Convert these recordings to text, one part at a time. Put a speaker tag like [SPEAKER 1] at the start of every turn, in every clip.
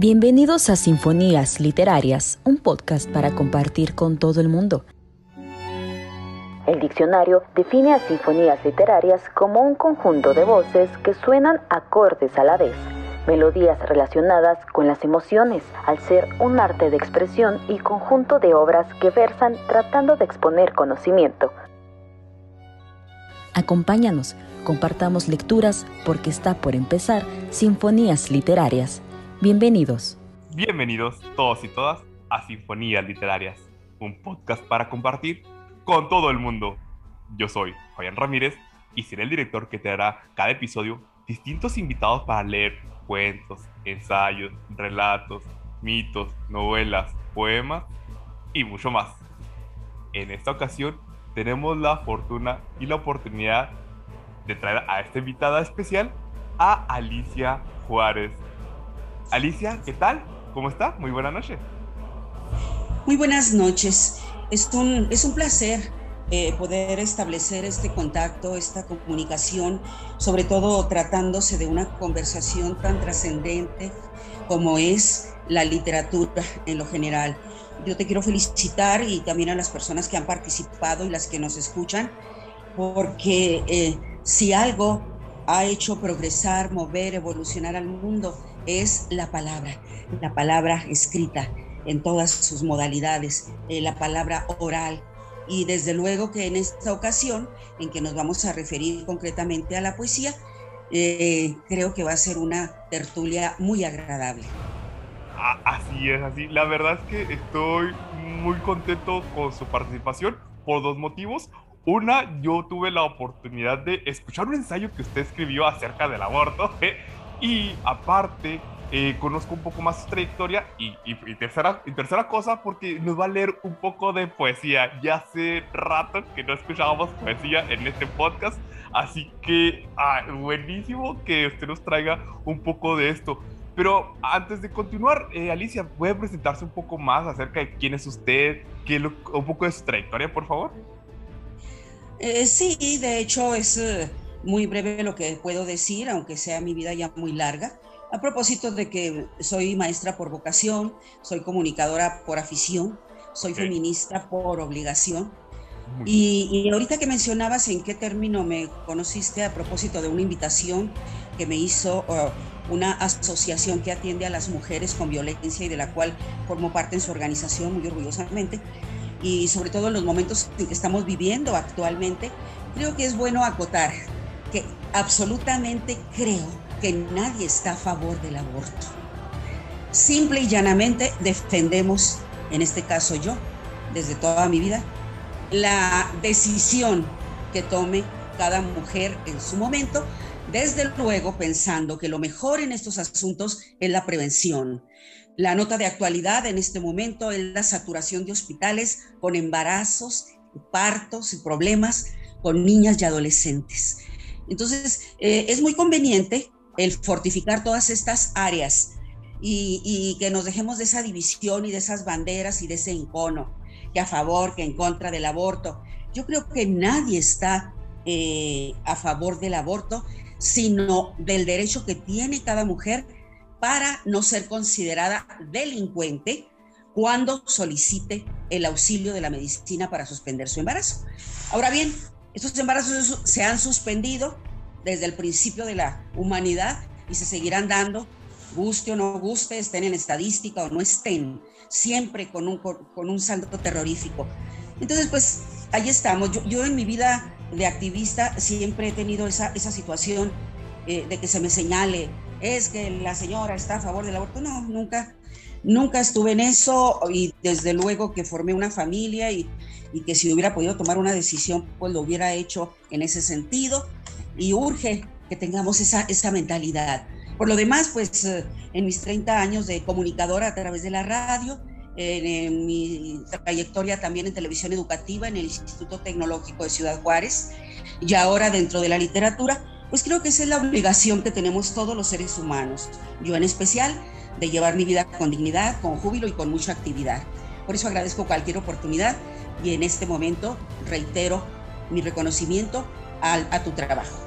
[SPEAKER 1] Bienvenidos a Sinfonías Literarias, un podcast para compartir con todo el mundo. El diccionario define a sinfonías literarias como un conjunto de voces que suenan acordes a la vez, melodías relacionadas con las emociones, al ser un arte de expresión y conjunto de obras que versan tratando de exponer conocimiento. Acompáñanos, compartamos lecturas porque está por empezar Sinfonías Literarias. Bienvenidos.
[SPEAKER 2] Bienvenidos todos y todas a Sinfonías Literarias, un podcast para compartir con todo el mundo. Yo soy Juan Ramírez y seré el director que te dará cada episodio distintos invitados para leer cuentos, ensayos, relatos, mitos, novelas, poemas y mucho más. En esta ocasión tenemos la fortuna y la oportunidad de traer a esta invitada especial a Alicia Juárez. Alicia, ¿qué tal? ¿Cómo está? Muy buena noche.
[SPEAKER 3] Muy buenas noches. Es un, es un placer eh, poder establecer este contacto, esta comunicación, sobre todo tratándose de una conversación tan trascendente como es la literatura en lo general. Yo te quiero felicitar y también a las personas que han participado y las que nos escuchan, porque eh, si algo ha hecho progresar, mover, evolucionar al mundo es la palabra, la palabra escrita en todas sus modalidades, eh, la palabra oral. Y desde luego que en esta ocasión, en que nos vamos a referir concretamente a la poesía, eh, creo que va a ser una tertulia muy agradable.
[SPEAKER 2] Así es, así. La verdad es que estoy muy contento con su participación por dos motivos. Una, yo tuve la oportunidad de escuchar un ensayo que usted escribió acerca del aborto. ¿eh? Y aparte, eh, conozco un poco más su trayectoria. Y, tercera, tercera cosa, porque nos va a leer un poco de poesía. Ya hace rato que no escuchábamos poesía en este podcast. Así que, ah, buenísimo que usted nos traiga un poco de esto. Pero antes de continuar, eh, Alicia, ¿puede presentarse un poco más acerca de quién es usted? Qué un poco de su trayectoria, por favor.
[SPEAKER 3] Eh, sí, de hecho es muy breve lo que puedo decir, aunque sea mi vida ya muy larga. A propósito de que soy maestra por vocación, soy comunicadora por afición, soy feminista por obligación. Y, ahorita que mencionabas en qué término me conociste a propósito de una invitación que me hizo uh, una asociación que atiende a las mujeres con violencia y de la cual formo parte en su organización muy orgullosamente, y sobre todo en los momentos que estamos viviendo actualmente, creo que es bueno acotar que absolutamente creo que nadie está a favor del aborto. Simple y llanamente defendemos, en este caso yo, desde toda mi vida, la decisión que tome cada mujer en su momento, desde luego pensando que lo mejor en estos asuntos es la prevención, la nota de actualidad en este momento es la saturación de hospitales con embarazos, partos y problemas con niñas y adolescentes. Entonces, eh, es muy conveniente el fortificar todas estas áreas y, que nos dejemos de esa división y de esas banderas y de ese encono, que a favor, que en contra del aborto. Yo creo que nadie está eh, a favor del aborto, sino del derecho que tiene cada mujer para no ser considerada delincuente cuando solicite el auxilio de la medicina para suspender su embarazo. Ahora bien, estos embarazos se han suspendido desde el principio de la humanidad y se seguirán dando, guste o no guste, estén en estadística o no estén, siempre con un, con un saldo terrorífico. Entonces, pues ahí estamos. Yo, en mi vida de activista siempre he tenido esa, esa situación eh, de que se me señale es que la señora está a favor del aborto. No, nunca, nunca estuve en eso y desde luego que formé una familia y, que si hubiera podido tomar una decisión, pues lo hubiera hecho en ese sentido y urge que tengamos esa, esa mentalidad. Por lo demás, pues eh, en mis 30 años de comunicadora a través de la radio, en, mi trayectoria también en televisión educativa en el Instituto Tecnológico de Ciudad Juárez y ahora dentro de la literatura, pues creo que esa es la obligación que tenemos todos los seres humanos, yo en especial, de llevar mi vida con dignidad, con júbilo y con mucha actividad. Por eso agradezco cualquier oportunidad y en este momento reitero mi reconocimiento a, tu trabajo.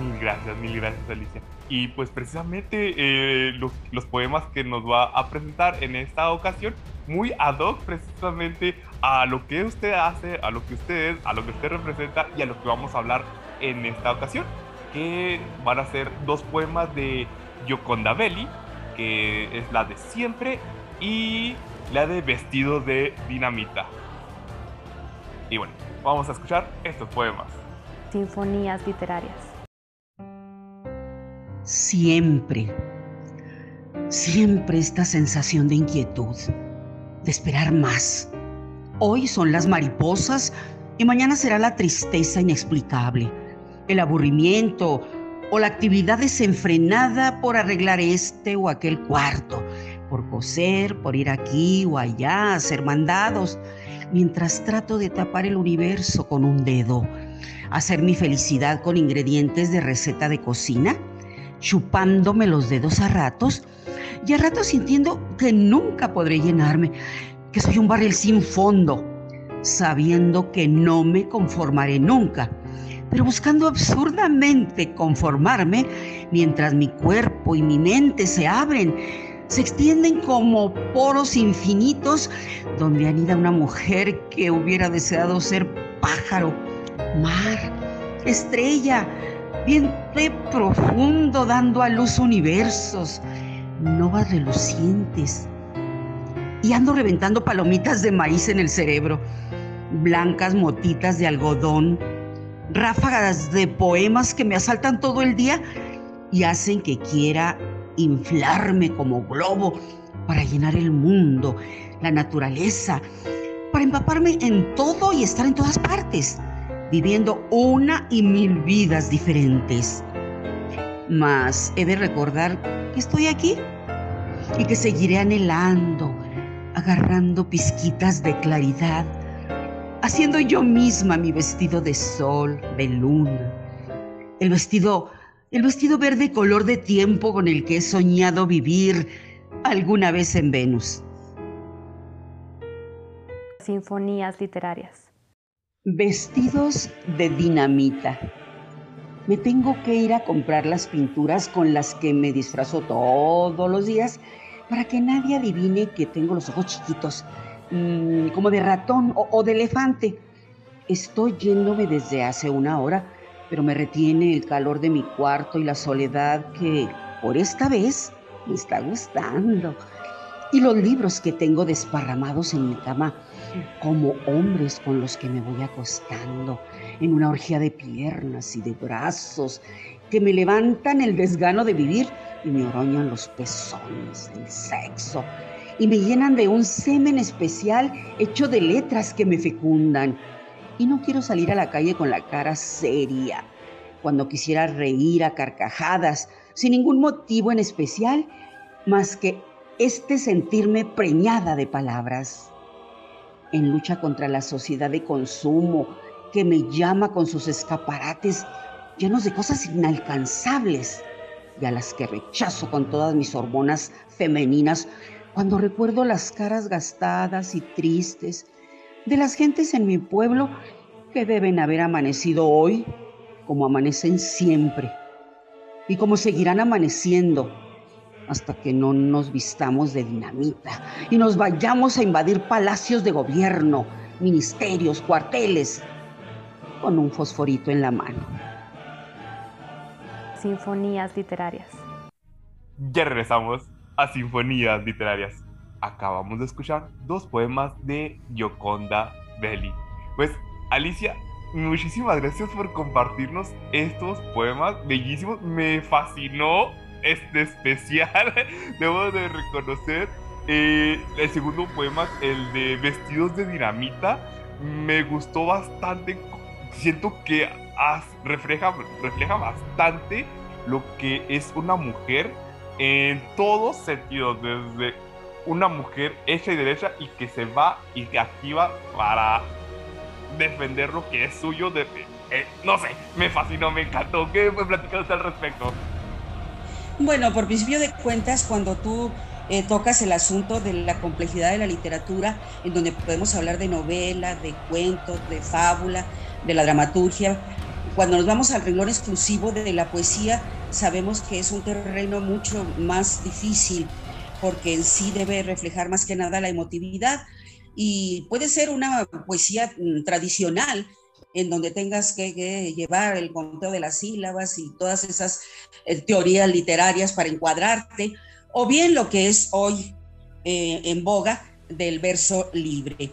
[SPEAKER 2] Mil gracias, mil gracias Alicia. Y pues precisamente eh, los, poemas que nos va a presentar en esta ocasión, muy ad hoc precisamente a lo que usted hace, a lo que usted es, a lo que usted representa y a lo que vamos a hablar en esta ocasión, que van a ser dos poemas de Yoconda Belli, que es la de siempre, y la de vestido de dinamita. Y bueno, vamos a escuchar estos poemas.
[SPEAKER 4] Sinfonías literarias.
[SPEAKER 3] Siempre, siempre esta sensación de inquietud, de esperar más. Hoy son las mariposas y mañana será la tristeza inexplicable, el aburrimiento o la actividad desenfrenada por arreglar este o aquel cuarto, por coser, por ir aquí o allá, hacer mandados, mientras trato de tapar el universo con un dedo, hacer mi felicidad con ingredientes de receta de cocina, chupándome los dedos a ratos y a ratos sintiendo que nunca podré llenarme, que soy un barril sin fondo, sabiendo que no me conformaré nunca pero buscando absurdamente conformarme mientras mi cuerpo y mi mente se abren se extienden como poros infinitos donde anida una mujer que hubiera deseado ser pájaro, mar, estrella, vientre profundo dando a luz universos, novas relucientes. Y ando reventando palomitas de maíz en el cerebro, blancas motitas de algodón, ráfagas de poemas que me asaltan todo el día y hacen que quiera inflarme como globo para llenar el mundo, la naturaleza, para empaparme en todo y estar en todas partes, viviendo una y mil vidas diferentes. Mas he de recordar que estoy aquí y que seguiré anhelando, agarrando pizquitas de claridad, haciendo yo misma mi vestido de sol, de luna, el vestido el vestido verde color de tiempo con el que he soñado vivir alguna vez en Venus.
[SPEAKER 4] Sinfonías literarias.
[SPEAKER 3] Vestidos de dinamita. Me tengo que ir a comprar las pinturas con las que me disfrazo todos los días para que nadie adivine que tengo los ojos chiquitos, mm, como de ratón o, de elefante. Estoy yéndome desde hace una hora pero me retiene el calor de mi cuarto y la soledad que por esta vez me está gustando. Y los libros que tengo desparramados en mi cama como hombres con los que me voy acostando en una orgía de piernas y de brazos que me levantan el desgano de vivir y me oroñan los pezones del sexo y me llenan de un semen especial hecho de letras que me fecundan y no quiero salir a la calle con la cara seria, cuando quisiera reír a carcajadas, sin ningún motivo en especial, más que este sentirme preñada de palabras. En lucha contra la sociedad de consumo que me llama con sus escaparates llenos de cosas inalcanzables y a las que rechazo con todas mis hormonas femeninas cuando recuerdo las caras gastadas y tristes de las gentes en mi pueblo que deben haber amanecido hoy como amanecen siempre y como seguirán amaneciendo hasta que no nos vistamos de dinamita y nos vayamos a invadir palacios de gobierno, ministerios, cuarteles, con un fosforito en la mano.
[SPEAKER 4] Sinfonías literarias.
[SPEAKER 2] Ya regresamos a Sinfonías literarias acabamos de escuchar dos poemas de Yoconda Belli. Pues, Alicia, muchísimas gracias por compartirnos estos poemas bellísimos. Me fascinó este especial, debo de reconocer. Eh, el segundo poema, el de Vestidos de Dinamita, me gustó bastante. Siento que refleja, refleja bastante lo que es una mujer en todos sentidos, desde una mujer hecha y derecha y que se va y se activa para defender lo que es suyo. De, eh, no sé, me fascinó, me encantó. ¿Qué me platicas al respecto?
[SPEAKER 3] Bueno, por principio de cuentas, cuando tú eh, tocas el asunto de la complejidad de la literatura, en donde podemos hablar de novela, de cuentos, de fábula, de la dramaturgia, cuando nos vamos al renglón exclusivo de la poesía, sabemos que es un terreno mucho más difícil porque en sí debe reflejar más que nada la emotividad y puede ser una poesía mm, tradicional en donde tengas que, llevar el conteo de las sílabas y todas esas eh, teorías literarias para encuadrarte, o bien lo que es hoy eh, en boga del verso libre.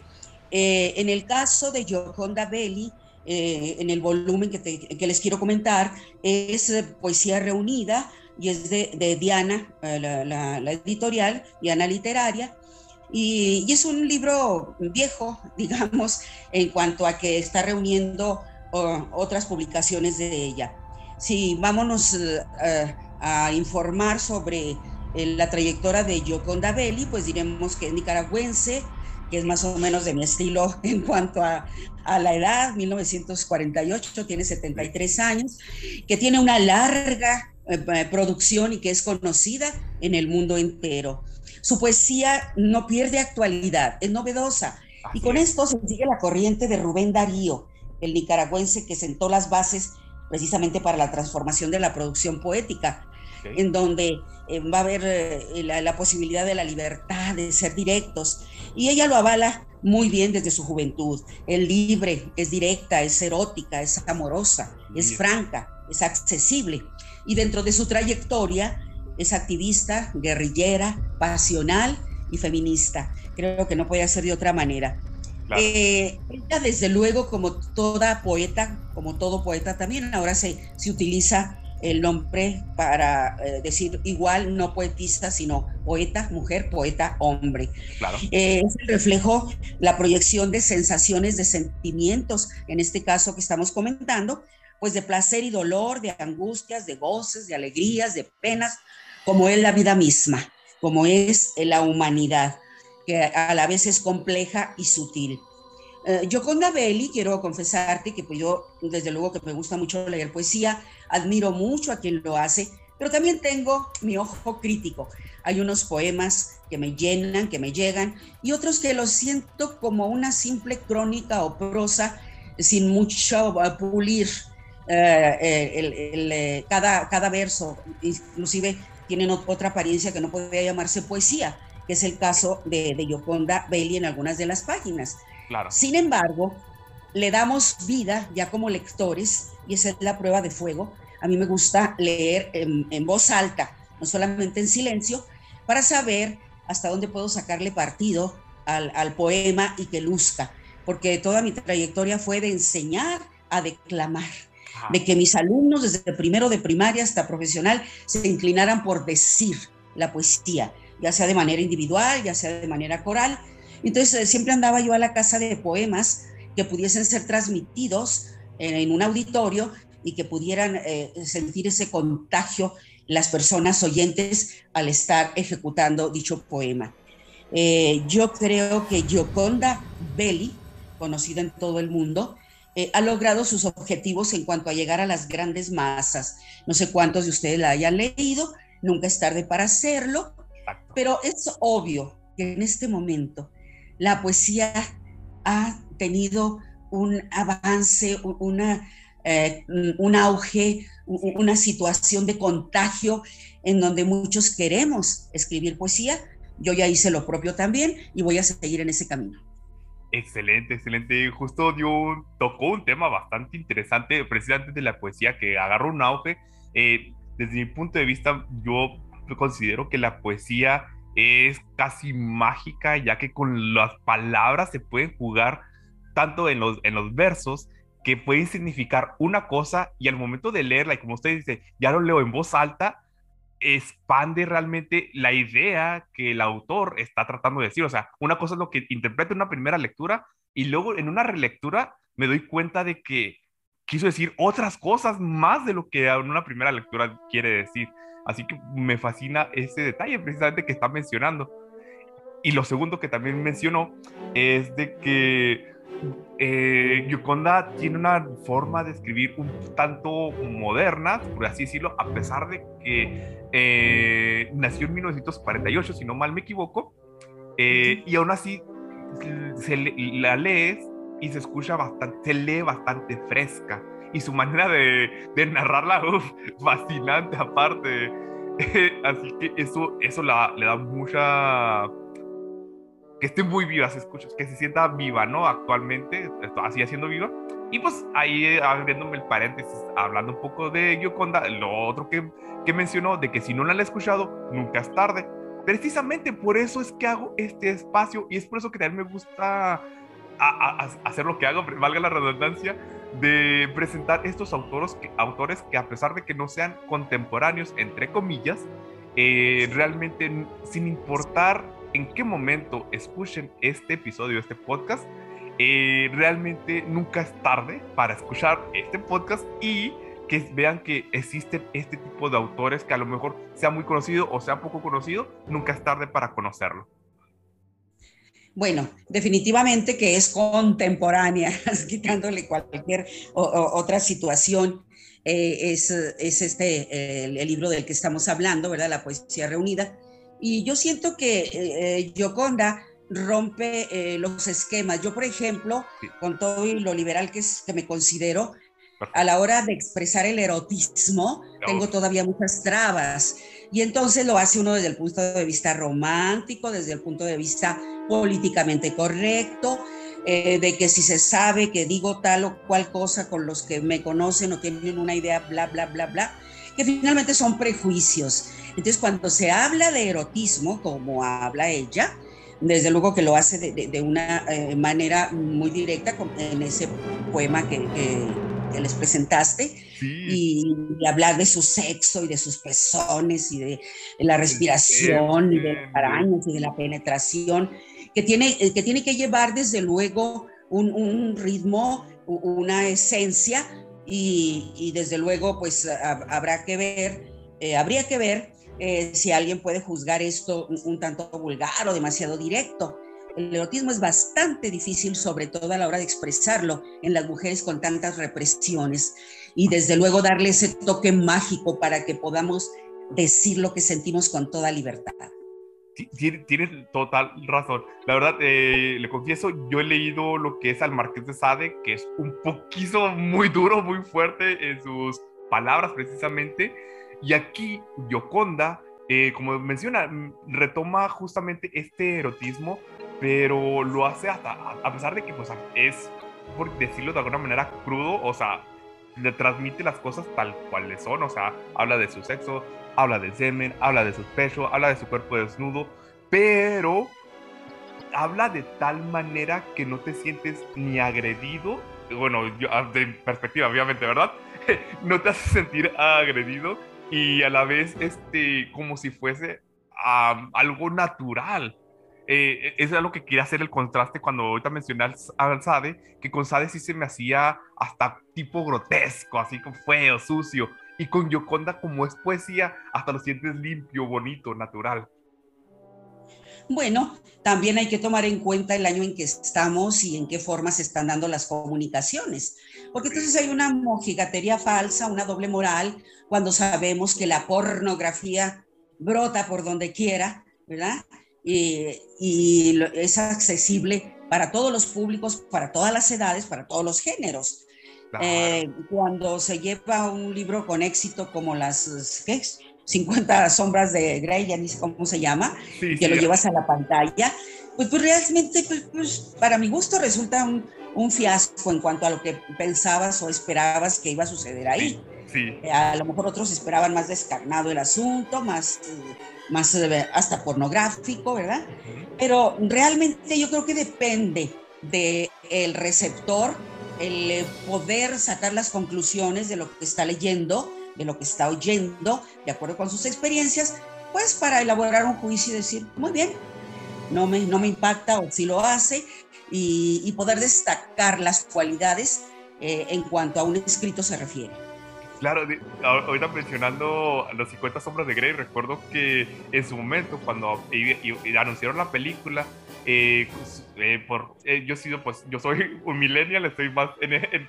[SPEAKER 3] Eh, en el caso de Gioconda Belli, en el volumen que, les quiero comentar, es poesía reunida y es de, Diana, la, la, editorial, Diana Literaria, y, es un libro viejo, digamos, en cuanto a que está reuniendo otras publicaciones de ella. Si vámonos eh, a informar sobre eh, la trayectoria de Gioconda Belli, pues diremos que es nicaragüense, que es más o menos de mi estilo en cuanto a, a, la edad, 1948, tiene 73 años, que tiene una larga eh, producción y que es conocida en el mundo entero. Su poesía no pierde actualidad, es novedosa. y con esto se sigue la corriente de Rubén Darío, el nicaragüense que sentó las bases precisamente para la transformación de la producción poética, en donde eh, va a haber eh, la, posibilidad de la libertad, de ser directos. Y ella lo avala muy bien desde su juventud. Es libre, es directa, es erótica, es amorosa, es franca, es accesible. Y dentro de su trayectoria, es activista, guerrillera, pasional y feminista. Creo que no puede ser de otra manera. Eh, ella, desde luego, como toda poeta, como todo poeta también, ahora se, se utiliza el nombre para eh, decir igual, no poetista, sino poeta, mujer, poeta, hombre. Claro. Eh, es el reflejo, la proyección de sensaciones, de sentimientos, en este caso que estamos comentando, pues de placer y dolor, de angustias, de goces, de alegrías, de penas, como es la vida misma, como es la humanidad, que a la vez es compleja y sutil. Eh, yo quiero confesarte que pues yo, desde luego que me gusta mucho leer poesía, admiro mucho a quien lo hace, pero también tengo mi ojo crítico. Hay unos poemas que me llenan, que me llegan, y otros que los siento como una simple crónica o prosa sin mucho pulir eh, eh, cada, cada verso, inclusive tienen otra apariencia que no podría llamarse poesía, que es el caso de, de Yoconda Belli en algunas de las páginas. Claro. Sin embargo, le damos vida ya como lectores, y esa es la prueba de fuego. A mí me gusta leer en, voz alta, no solamente en silencio, para saber hasta dónde puedo sacarle partido al, al poema y que luzca, porque toda mi trayectoria fue de enseñar a declamar de que mis alumnos desde primero de primaria hasta profesional se inclinaran por decir la poesía, ya sea de manera individual, ya sea de manera coral. Entonces eh, siempre andaba yo a la casa de poemas que pudiesen ser transmitidos en, un auditorio y que pudieran eh, sentir ese contagio las personas oyentes al estar ejecutando dicho poema. Eh, yo creo que Gioconda Belli, conocida en todo el mundo, eh, ha logrado sus objetivos en cuanto a llegar a las grandes masas. No sé cuántos de ustedes la hayan leído, nunca es tarde para hacerlo, pero es obvio que en este momento la poesía ha tenido un avance, una, eh, un auge, una situación de contagio en donde muchos queremos escribir poesía. Yo ya hice lo propio también y voy a seguir en ese camino.
[SPEAKER 2] Excelente, excelente. Justo dio, tocó un tema bastante interesante, precisamente de la poesía que agarró un auge. Eh, desde mi punto de vista, yo considero que la poesía es casi mágica, ya que con las palabras se pueden jugar tanto en los, en los versos que pueden significar una cosa y al momento de leerla, y como usted dice, ya lo leo en voz alta, expande realmente la idea que el autor está tratando de decir. O sea, una cosa es lo que interpreto en una primera lectura y luego en una relectura me doy cuenta de que quiso decir otras cosas más de lo que en una primera lectura quiere decir. Así que me fascina ese detalle precisamente que está mencionando. Y lo segundo que también mencionó es de que eh, tiene una forma de escribir un tanto moderna, por así decirlo, a pesar de que eh, nació en 1948, si no mal me equivoco, eh, y aún así se la lees y se escucha bastante, se lee bastante fresca. Y su manera de, de narrarla, uf, fascinante aparte. Así que eso, eso la, le da mucha... Que esté muy viva, se escucha, que se sienta viva, ¿no? Actualmente, así haciendo viva. Y pues ahí abriéndome el paréntesis, hablando un poco de Gioconda, lo otro que, que mencionó, de que si no la han escuchado, nunca es tarde. Precisamente por eso es que hago este espacio y es por eso que también me gusta hacer lo que hago, valga la redundancia, de presentar estos autores que, autores que a pesar de que no sean contemporáneos, entre comillas, eh, realmente sin importar en qué momento escuchen este episodio, este podcast, eh, realmente nunca es tarde para escuchar este podcast y que vean que existen este tipo de autores que a lo mejor sea muy conocido o sea poco conocido, nunca es tarde para conocerlo.
[SPEAKER 3] Bueno, definitivamente que es contemporánea, quitándole cualquier otra situación. Eh, es, es, este el, libro del que estamos hablando, ¿verdad? La poesía reunida. Y yo siento que eh, Gioconda rompe eh, los esquemas. Yo, por ejemplo, con todo lo liberal que, es, que me considero, a la hora de expresar el erotismo, tengo todavía muchas trabas. Y entonces lo hace uno desde el punto de vista romántico, desde el punto de vista políticamente correcto, eh, de que si se sabe que digo tal o cual cosa con los que me conocen o tienen una idea, bla, bla, bla, bla, que finalmente son prejuicios. Entonces, cuando se habla de erotismo, como habla ella, desde luego que lo hace de, una eh, manera muy directa en ese poema que, les presentaste y, hablar de su sexo y de sus pezones y de, la respiración y de los arañas y de la penetración que tiene eh, que, tiene que llevar desde luego un, ritmo, una esencia y, desde luego pues habrá que ver, eh, habría que ver eh, si alguien puede juzgar esto un, tanto vulgar o demasiado directo. El erotismo es bastante difícil, sobre todo a la hora de expresarlo en las mujeres con tantas represiones y desde luego darle ese toque mágico para que podamos decir lo que sentimos con toda libertad.
[SPEAKER 2] Tienes total razón. La verdad, eh, le confieso, yo he leído lo que es al Marqués de Sade, que es un poquito muy duro, muy fuerte en sus palabras precisamente y aquí Yoconda, eh, como menciona, retoma justamente este erotismo, pero lo hace hasta, a pesar de que pues, es, por decirlo de alguna manera, crudo, o sea, le transmite las cosas tal cuales son, o sea, habla de su sexo, habla del semen, habla de su pecho, habla de su cuerpo desnudo, pero habla de tal manera que no te sientes ni agredido, bueno, yo, ah, de perspectiva, obviamente, ¿verdad? no te hace sentir agredido y a la vez este, como si fuese algo natural. Eh, eso es lo que quería hacer el contraste cuando ahorita mencioné al Sade, que con Sade sí se me hacía hasta tipo grotesco, así como feo, sucio. Y con Yoconda, como es poesía, hasta lo sientes limpio, bonito, natural.
[SPEAKER 3] Bueno, también hay que tomar en cuenta el año en que estamos y en qué forma se están dando las comunicaciones, porque entonces hay una mojigatería falsa, una doble moral, cuando sabemos que la pornografía brota por donde quiera, ¿verdad? Y, es accesible para todos los públicos, para todas las edades, para todos los géneros. Eh, cuando se lleva un libro con éxito como las, ¿qué 50 sombras de Grey, ya ni sé cómo se llama, que lo llevas a la pantalla, pues, pues realmente, pues, pues, para mi gusto resulta un, un, fiasco en cuanto a lo que pensabas o esperabas que iba a suceder ahí. Sí. Eh, a lo mejor otros esperaban más descarnado el asunto, más, más eh, hasta pornográfico, ¿verdad? Pero realmente yo creo que depende del el receptor, el eh, poder sacar las conclusiones de lo que está leyendo de lo que está oyendo, de acuerdo con sus experiencias, pues para elaborar un juicio y decir, muy bien, no me, no me impacta o si lo hace, y, poder destacar las cualidades eh, en cuanto a un escrito se refiere.
[SPEAKER 2] Claro, ahorita mencionando los 50 sombras de Grey, recuerdo que en su momento, cuando anunciaron la película, eh, eh, por, eh, yo, sido, pues, yo soy un millennial, estoy más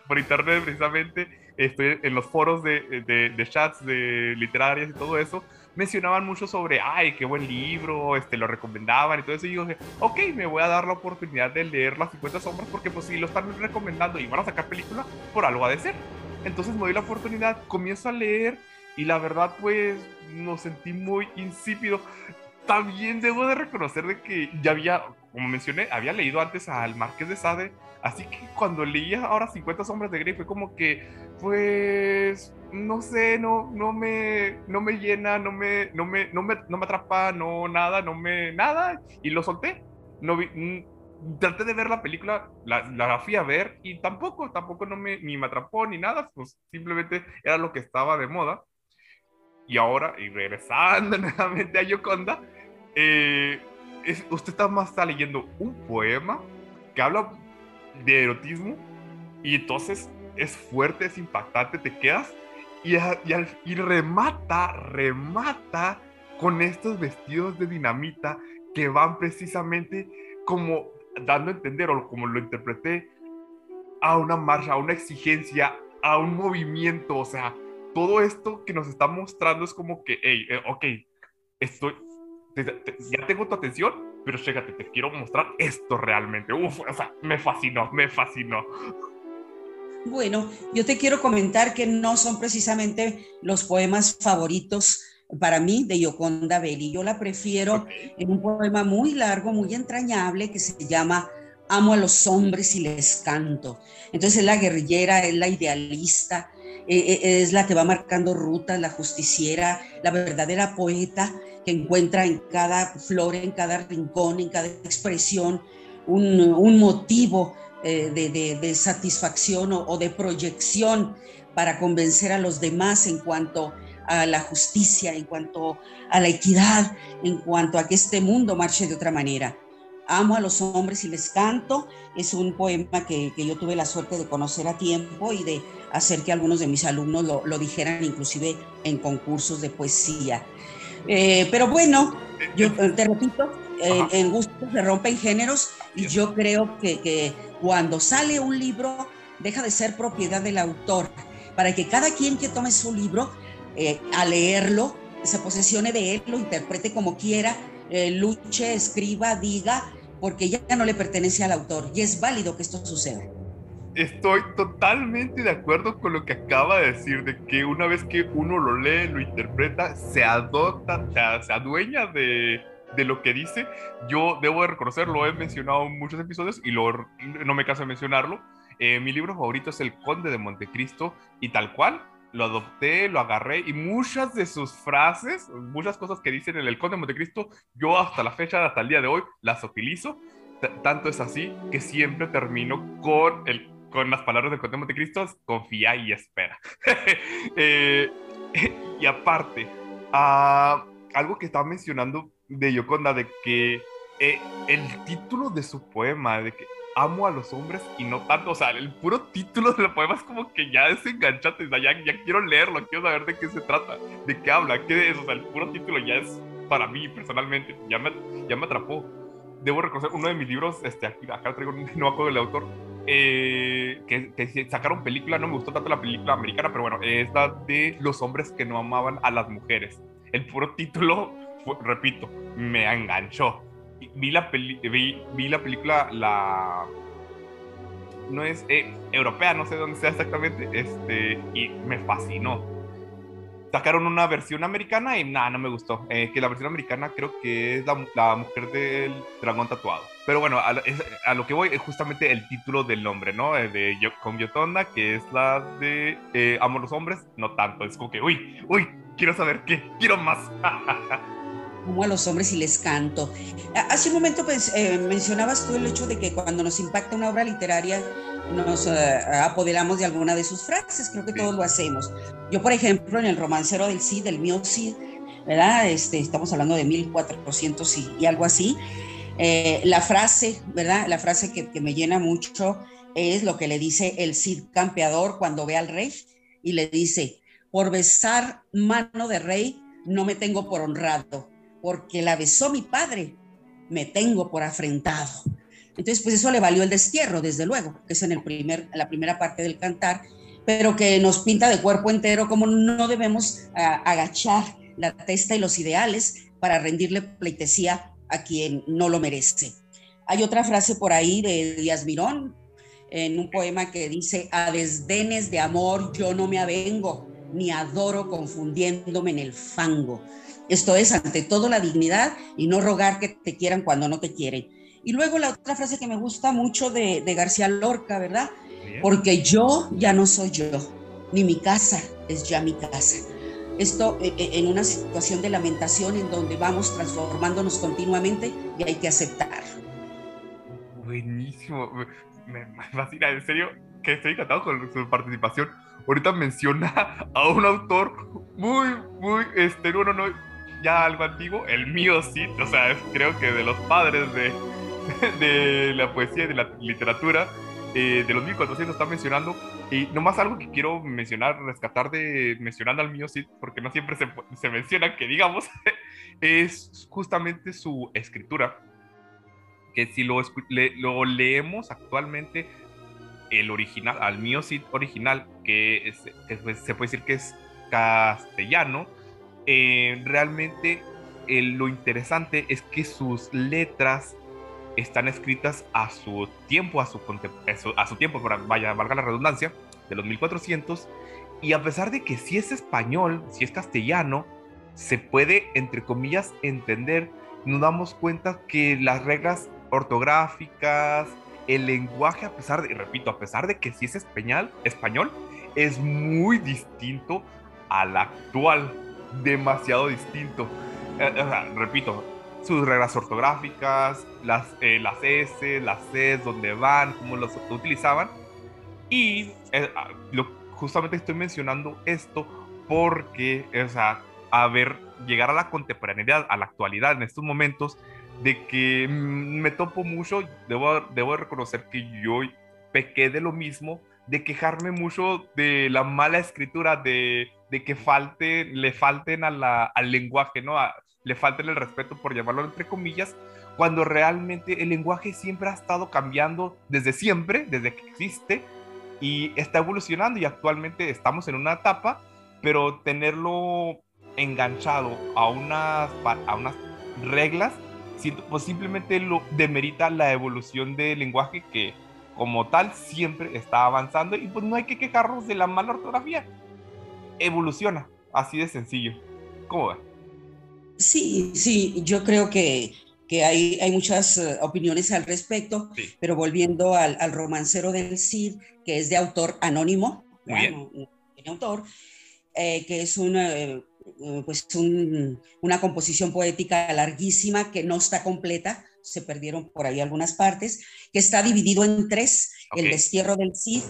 [SPEAKER 2] por internet precisamente, estoy en los foros de, de, de, chats de literarias y todo eso, mencionaban mucho sobre, ay, qué buen libro, este, lo recomendaban y todo eso, y yo dije, ok, me voy a dar la oportunidad de leer las 50 sombras porque pues si lo están recomendando y van a sacar película, por algo ha de ser. Entonces me doy la oportunidad, comienzo a leer y la verdad pues nos sentí muy insípido. También debo de reconocer de que ya había, como mencioné, había leído antes al Marqués de Sade, así que cuando leía ahora 50 sombras de Grey fue como que, pues, no sé, no, no me, no me llena, no me, no me, no me, no me atrapa, no nada, no me, nada, y lo solté. No vi, traté de ver la película, la, la fui a ver y tampoco, tampoco no me, ni me atrapó ni nada, pues simplemente era lo que estaba de moda. Y ahora, y regresando nuevamente a Yoconda, eh, usted está más está leyendo un poema que habla de erotismo y entonces es fuerte, es impactante, te quedas y, y, remata, remata con estos vestidos de dinamita que van precisamente como dando a entender, o como lo interpreté, a una marcha, a una exigencia, a un movimiento, o sea, todo esto que nos está mostrando es como que, hey, eh, ok, estoy, ya tengo tu atención, pero chécate, te quiero mostrar esto realmente. Uf, o sea, me fascinó, me fascinó.
[SPEAKER 3] Bueno, yo te quiero comentar que no son precisamente los poemas favoritos para mí de Yoconda Belli. Yo la prefiero en un poema muy largo, muy entrañable, que se llama Amo a los hombres y les canto. Entonces es la guerrillera, es la idealista, e, e, es la que va marcando rutas, la justiciera, la verdadera poeta que encuentra en cada flor, en cada rincón, en cada expresión, un, motivo eh, de, satisfacción o, de proyección para convencer a los demás en cuanto a la justicia, en cuanto a la equidad, en cuanto a que este mundo marche de otra manera. Amo a los hombres y les canto. Es un poema que, yo tuve la suerte de conocer a tiempo y de hacer que algunos de mis alumnos lo, lo dijeran inclusive en concursos de poesía. Eh, pero bueno, yo eh, te repito, eh, en gusto se rompen géneros y yo creo que, cuando sale un libro deja de ser propiedad del autor, para que cada quien que tome su libro, a leerlo, se posesione de él, lo interprete como quiera, luche, escriba, diga, porque ya no le pertenece al autor y es válido que esto suceda
[SPEAKER 2] estoy totalmente de acuerdo con lo que acaba de decir, de que una vez que uno lo lee, lo interpreta, se adopta, se, adueña de, de, lo que dice. Yo debo de reconocer, lo he mencionado en muchos episodios y no me canso de mencionarlo. Eh, mi libro favorito es El Conde de Montecristo y tal cual, lo adopté, lo agarré y muchas de sus frases, muchas cosas que dicen en El Conde de Montecristo, yo hasta la fecha, hasta el día de hoy, las utilizo. tanto es así que siempre termino con el con las palabras del Conde de Montecristo, confía y espera. Eh, y aparte, uh, algo que estaba mencionando de Yoconda, de que eh, el título de su poema, de que amo a los hombres y no tanto, o sea, el puro título del poema es como que ya es enganchante, o sea, ya, ya, quiero leerlo, quiero saber de qué se trata, de qué habla, qué es, o sea, el puro título ya es para mí personalmente, ya me, ya me atrapó. Debo reconocer uno de mis libros, este, aquí, acá traigo, no me acuerdo del autor, eh, que, sacaron película, no me gustó tanto la película americana, pero bueno, es la de los hombres que no amaban a las mujeres. El puro título, repito, me enganchó. Vi la, vi, la película, la... No es eh, europea, no sé dónde sea exactamente, este, y me fascinó sacaron una versión americana y nada, no me gustó. Eh, que la versión americana creo que es la, mujer del dragón tatuado. Pero bueno, a, lo que voy es justamente el título del nombre, ¿no? Eh, de con Yotonda, que es la de Amo los hombres, no tanto. Es como que, uy, uy, quiero saber qué, quiero más.
[SPEAKER 3] Como a los hombres y les canto. Hace un momento pues, mencionabas tú el hecho de que cuando nos impacta una obra literaria, nos eh, apoderamos de alguna de sus frases, creo que todos lo hacemos. Yo, por ejemplo, en el romancero del Cid, del mío Cid, ¿verdad? Este, estamos hablando de 1400 y, y algo así. Eh, la frase, ¿verdad? La frase que, que, me llena mucho es lo que le dice el Cid campeador cuando ve al rey y le dice, por besar mano de rey no me tengo por honrado, porque la besó mi padre, me tengo por afrentado. Entonces, pues eso le valió el destierro, desde luego, que es en, el primer, la primera parte del cantar, pero que nos pinta de cuerpo entero como no debemos agachar la testa y los ideales para rendirle pleitesía a quien no lo merece. Hay otra frase por ahí de Díaz Mirón, en un poema que dice, a desdenes de amor yo no me avengo, ni adoro confundiéndome en el fango. Esto es, ante todo, la dignidad y no rogar que te quieran cuando no te quieren. Y luego la otra frase que me gusta mucho de, García Lorca, ¿verdad? Porque yo ya no soy yo, ni mi casa es ya mi casa. Esto e, e, en una situación de lamentación en donde vamos transformándonos continuamente y hay que aceptar.
[SPEAKER 2] Buenísimo, me, fascina, en serio, que estoy encantado con su participación. Ahorita menciona a un autor muy, muy, este, no, no, no, ya algo antiguo, el mío sí, o sea, creo que de los padres de, de la poesía y de la literatura, eh, de los 1400 está mencionando, y nomás algo que quiero mencionar, rescatar de mencionando al mío sí, porque no siempre se, se menciona que digamos, es justamente su escritura, que si lo, lo leemos actualmente, el original, al mío sí original, que, pues, se puede decir que es castellano, eh, realmente eh, lo interesante es que sus letras están escritas a su tiempo, a su, a su tiempo, vaya, valga la redundancia, de los 1400, y a pesar de que si es español, si es castellano, se puede, entre comillas, entender, nos damos cuenta que las reglas ortográficas, el lenguaje, a pesar de, repito, a pesar de que si es español, español, es muy distinto al actual, demasiado distinto. Eh, repito, sus reglas ortográficas, las, eh, las S, las C, dónde van, cómo los utilizaban. Y eh, ah, lo, justamente estoy mencionando esto porque, o sea, a ver, llegar a la contemporaneidad, a la actualidad en estos momentos, de que mm, me topo mucho, debo, debo reconocer que yo pequé de lo mismo, de quejarme mucho de la mala escritura, de, de que falte, le falten a la, al lenguaje, ¿no? le falten el respeto, por llamarlo entre comillas, cuando realmente el lenguaje siempre ha estado cambiando desde siempre, desde que existe, y está evolucionando y actualmente estamos en una etapa, pero tenerlo enganchado a unas, a unas reglas pues simplemente lo demerita la evolución del lenguaje que como tal siempre está avanzando y pues no hay que quejarnos de la mala ortografía. Evoluciona, así de sencillo. ¿Cómo va?
[SPEAKER 3] Sí, sí, yo creo que, que hay, hay, muchas eh, opiniones al respecto, pero volviendo al, al, romancero del Cid, que es de autor anónimo, bueno, autor, eh, que es un eh, eh, pues una composición poética larguísima que no está completa, se perdieron por ahí algunas partes, que está dividido en tres, el destierro del Cid,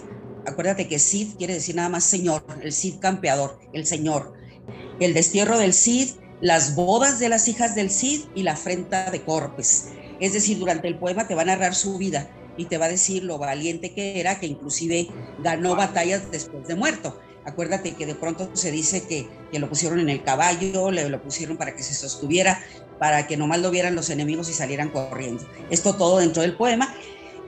[SPEAKER 3] acuérdate que Cid quiere decir nada más señor, el Cid campeador, el señor, el destierro del Cid, las bodas de las hijas del Cid y la afrenta de Corpes. Es decir, durante el poema te va a narrar su vida y te va a decir lo valiente que era, que inclusive ganó batallas después de muerto. Acuérdate que de pronto se dice que, lo pusieron en el caballo, le lo pusieron para que se sostuviera, para que nomás lo vieran los enemigos y salieran corriendo. Esto todo dentro del poema,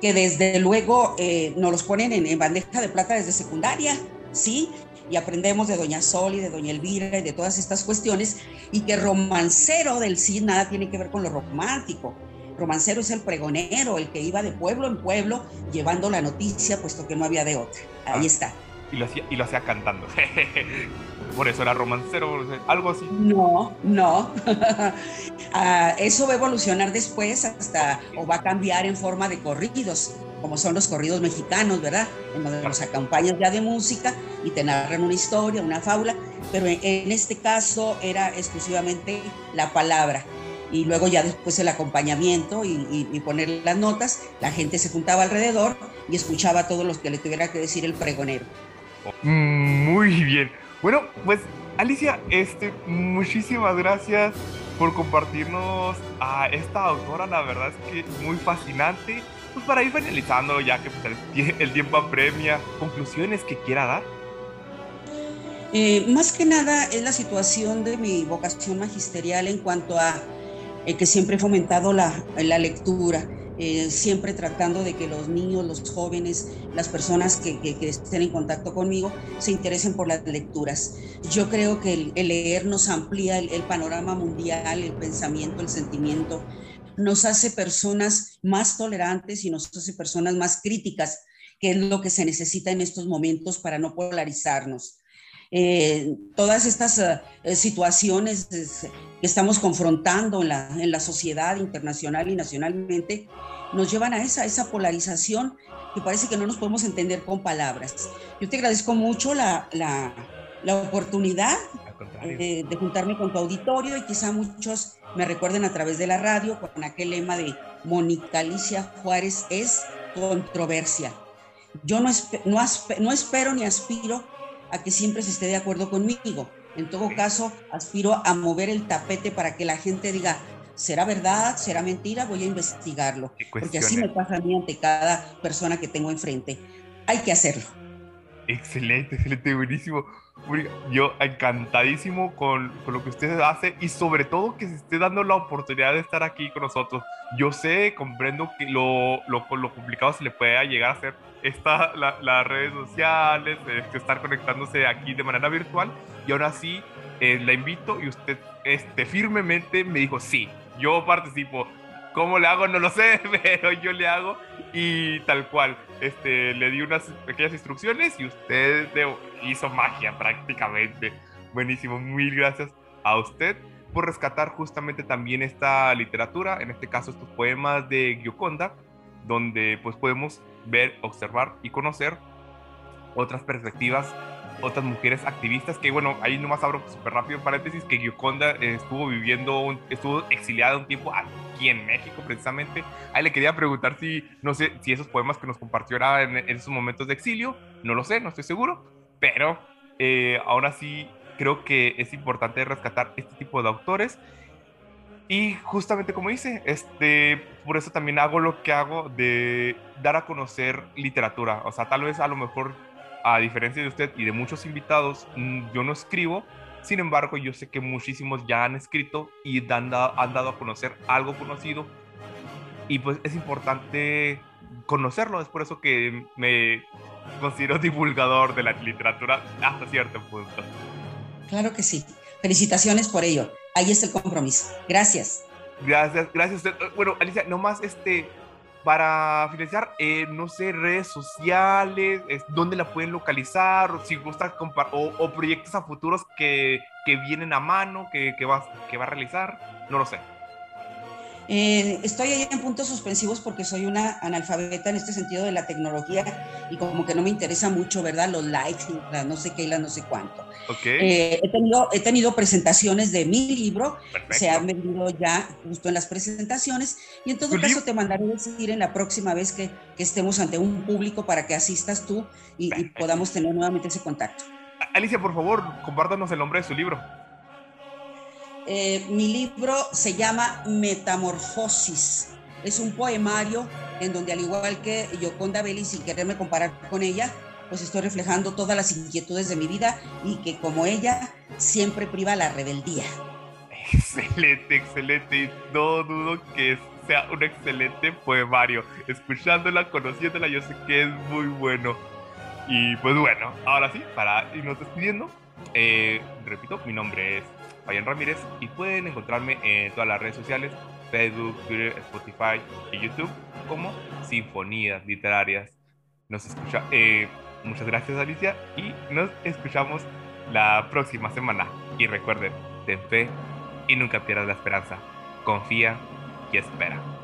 [SPEAKER 3] que desde luego eh, nos los ponen en, bandeja de plata desde secundaria, ¿sí? Y aprendemos de Doña Sol y de Doña Elvira y de todas estas cuestiones, y que romancero del sí nada tiene que ver con lo romántico. Romancero es el pregonero, el que iba de pueblo en pueblo llevando la noticia, puesto que no había de otra. Ahí ah. está
[SPEAKER 2] y lo hacía, y lo hacía cantando. Por eso era romancero, algo así.
[SPEAKER 3] No, no. Ah, eso va a evolucionar después hasta, o va a cambiar en forma de corridos, como son los corridos mexicanos, ¿verdad? En donde los acompañas ya de música y te narran una historia, una fábula, pero en, este caso era exclusivamente la palabra y luego ya después el acompañamiento y, y, poner las notas, la gente se juntaba alrededor y escuchaba todo lo que le tuviera que decir el pregonero.
[SPEAKER 2] Muy bien. Bueno, pues Alicia, este, muchísimas gracias por compartirnos a esta autora, la verdad es que muy fascinante. Pues para ir finalizando, ya que pues, el, tiempo apremia, conclusiones que quiera dar.
[SPEAKER 3] Eh, más que nada es la situación de mi vocación magisterial en cuanto a eh, que siempre he fomentado la, la lectura. Eh, siempre tratando de que los niños, los jóvenes, las personas que, estén en contacto conmigo se interesen por las lecturas. Yo creo que el, leer nos amplía el, panorama mundial, el pensamiento, el sentimiento, nos hace personas más tolerantes y nos hace personas más críticas que es lo que se necesita en estos momentos para no polarizarnos. Eh, todas estas eh, situaciones que estamos confrontando en la, en la, sociedad internacional y nacionalmente nos llevan a esa, esa polarización que parece que no nos podemos entender con palabras. Yo te agradezco mucho la, la, la oportunidad eh, de juntarme con tu auditorio y quizá muchos me recuerden a través de la radio con aquel lema de Mónica Alicia Juárez es controversia. Yo no, no, no espero ni aspiro a que siempre se esté de acuerdo conmigo. En todo caso, aspiro a mover el tapete para que la gente diga, ¿será verdad? ¿Será mentira? Voy a investigarlo. Porque así me pasa a mí ante cada persona que tengo enfrente. Hay que hacerlo.
[SPEAKER 2] Excelente, excelente, buenísimo. Yo encantadísimo con, con, lo que usted hace y sobre todo que se esté dando la oportunidad de estar aquí con nosotros. Yo sé, comprendo que lo, lo, lo complicado se le puede llegar a hacer esta, las redes sociales, este, estar conectándose aquí de manera virtual y ahora sí eh, la invito y usted este, firmemente me dijo, sí, yo participo. ¿Cómo le hago? No lo sé, pero yo le hago y tal cual. Este, le di unas pequeñas instrucciones y usted hizo magia prácticamente. Buenísimo, mil gracias a usted por rescatar justamente también esta literatura, en este caso estos poemas de Gioconda, donde pues podemos ver, observar y conocer otras perspectivas, otras mujeres activistas que, bueno, ahí nomás abro súper rápido paréntesis, que Gioconda estuvo viviendo, estuvo exiliada un tiempo aquí en México precisamente. Ahí le quería preguntar si, no sé, si esos poemas que nos compartió eran en, esos momentos de exilio, no lo sé, no estoy seguro, pero eh, ahora sí creo que es importante rescatar este tipo de autores y justamente como dice, este, por eso también hago lo que hago de dar a conocer literatura. O sea, tal vez a lo mejor, a diferencia de usted y de muchos invitados, mm, yo no escribo. Sin embargo, yo sé que muchísimos ya han escrito y han, han dado a conocer algo conocido. Y pues es importante conocerlo. Es por eso que me considero divulgador de la literatura hasta cierto punto.
[SPEAKER 3] Claro que sí. Felicitaciones por ello ahí es el compromiso. Gracias.
[SPEAKER 2] Gracias, gracias usted. Bueno, Alicia, nomás este, para finalizar, eh, no sé, redes sociales, dónde la pueden localizar, o si gusta o, o proyectos a futuros que, que vienen a mano, que, que, va, que va a realizar, no lo sé.
[SPEAKER 3] Eh, estoy ahí en puntos suspensivos porque soy una analfabeta en este sentido de la tecnología y como que no me interesa mucho, ¿verdad? Los likes, no sé qué y la no sé cuánto. Eh, he, tenido, he tenido presentaciones de mi libro, se han vendido ya justo en las presentaciones y en todo caso te mandaré decir en la próxima vez que, que, estemos ante un público para que asistas tú y, y podamos tener nuevamente ese contacto.
[SPEAKER 2] Alicia, por favor, compártanos el nombre de su libro.
[SPEAKER 3] Eh, mi libro se llama Metamorfosis. Es un poemario en donde al igual que Yoconda Belli, sin quererme comparar con ella, pues estoy reflejando todas las inquietudes de mi vida y que como ella siempre priva la rebeldía.
[SPEAKER 2] Excelente, excelente. Y no dudo que sea un excelente poemario. Escuchándola, conociéndola, yo sé que es muy bueno. Y pues bueno, ahora sí, para irnos despidiendo, eh, repito, mi nombre es Fabián Ramírez y pueden encontrarme en todas las redes sociales, Facebook, Twitter, Spotify y YouTube como Sinfonías Literarias. Nos escucha, eh, muchas gracias Alicia y nos escuchamos la próxima semana. Y recuerden, ten fe y nunca pierdas la esperanza. Confía y espera.